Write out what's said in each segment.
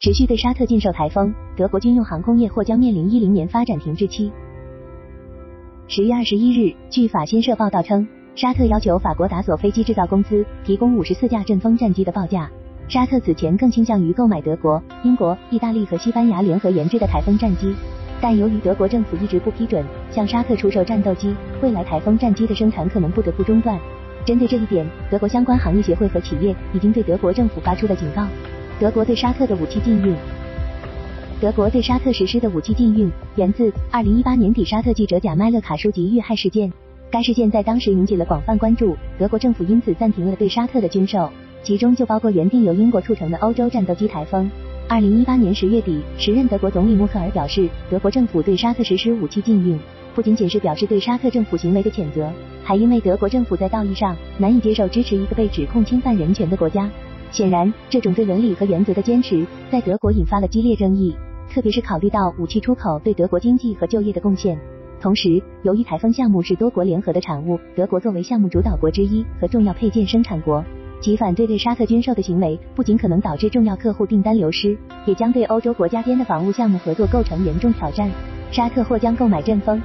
持续对沙特禁售台风，德国军用航空业或将面临一零年发展停滞期。十月二十一日，据法新社报道称，沙特要求法国达索飞机制造公司提供五十四架阵风战机的报价。沙特此前更倾向于购买德国、英国、意大利和西班牙联合研制的台风战机，但由于德国政府一直不批准向沙特出售战斗机，未来台风战机的生产可能不得不中断。针对这一点，德国相关行业协会和企业已经对德国政府发出了警告。德国对沙特的武器禁运。德国对沙特实施的武器禁运源自二零一八年底沙特记者贾麦勒卡舒吉遇害事件。该事件在当时引起了广泛关注，德国政府因此暂停了对沙特的军售，其中就包括原定由英国促成的欧洲战斗机台风。二零一八年十月底，时任德国总理默克尔表示，德国政府对沙特实施武器禁运，不仅仅是表示对沙特政府行为的谴责，还因为德国政府在道义上难以接受支持一个被指控侵犯人权的国家。显然，这种对伦理和原则的坚持在德国引发了激烈争议，特别是考虑到武器出口对德国经济和就业的贡献。同时，由于台风项目是多国联合的产物，德国作为项目主导国之一和重要配件生产国，其反对对沙特军售的行为不仅可能导致重要客户订单流失，也将对欧洲国家间的防务项目合作构成严重挑战。沙特或将购买阵风。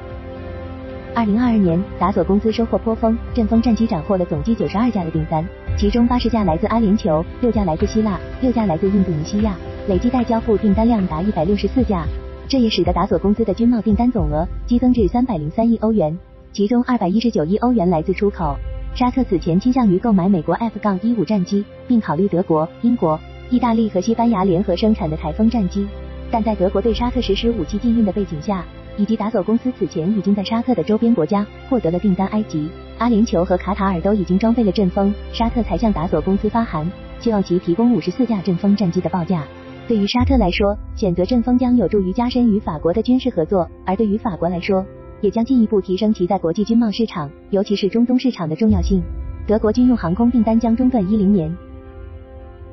二零二二年，达索公司收获颇丰，阵风战机斩获了总计九十二架的订单。其中八十架来自阿联酋，六架来自希腊，六架来自印度尼西亚，累计待交付订单量达一百六十四架。这也使得达索公司的军贸订单总额激增至三百零三亿欧元，其中二百一十九亿欧元来自出口。沙特此前倾向于购买美国 F- 杠一五战机，并考虑德国、英国、意大利和西班牙联合生产的台风战机，但在德国对沙特实施武器禁运的背景下。以及达索公司此前已经在沙特的周边国家获得了订单，埃及、阿联酋和卡塔尔都已经装备了阵风，沙特才向达索公司发函，希望其提供五十四架阵风战机的报价。对于沙特来说，选择阵风将有助于加深与法国的军事合作，而对于法国来说，也将进一步提升其在国际军贸市场，尤其是中东市场的重要性。德国军用航空订单将中断一零年，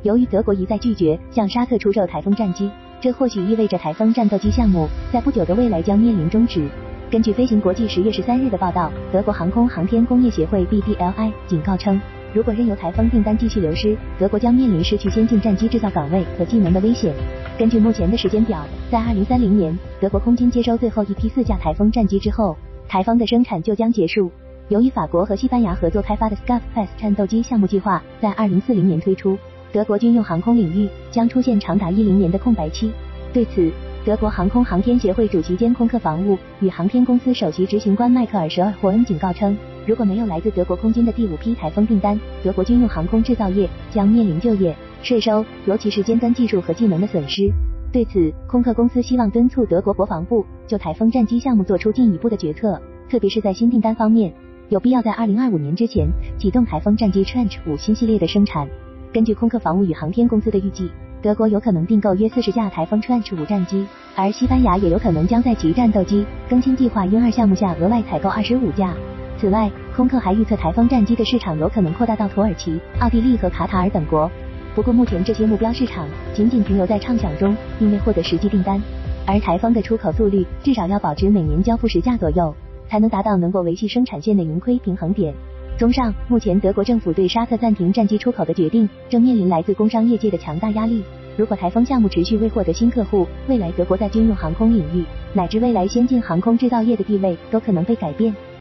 由于德国一再拒绝向沙特出售台风战机。这或许意味着台风战斗机项目在不久的未来将面临终止。根据飞行国际十月十三日的报道，德国航空航天工业协会 BDLI 警告称，如果任由台风订单继续流失，德国将面临失去先进战机制造岗位和技能的危险。根据目前的时间表，在二零三零年，德国空军接收最后一批四架台风战机之后，台风的生产就将结束。由于法国和西班牙合作开发的 Scaf Pass 战斗机项目计划在二零四零年推出。德国军用航空领域将出现长达一零年的空白期。对此，德国航空航天协会主席兼空客防务与航天公司首席执行官迈克尔·舍尔霍恩警告称，如果没有来自德国空军的第五批台风订单，德国军用航空制造业将面临就业、税收，尤其是尖端技术和技能的损失。对此，空客公司希望敦促德国国防部就台风战机项目做出进一步的决策，特别是在新订单方面，有必要在二零二五年之前启动台风战机 Trench 五新系列的生产。根据空客防务与航天公司的预计，德国有可能订购约四十架台风 Trench 五战机，而西班牙也有可能将在其战斗机更新计划鹰二项目下额外采购二十五架。此外，空客还预测台风战机的市场有可能扩大到土耳其、奥地利和卡塔尔等国。不过，目前这些目标市场仅仅停留在畅想中，并未获得实际订单。而台风的出口速率至少要保持每年交付十架左右，才能达到能够维系生产线的盈亏平衡点。综上，目前德国政府对沙特暂停战机出口的决定，正面临来自工商业界的强大压力。如果台风项目持续未获得新客户，未来德国在军用航空领域乃至未来先进航空制造业的地位都可能被改变。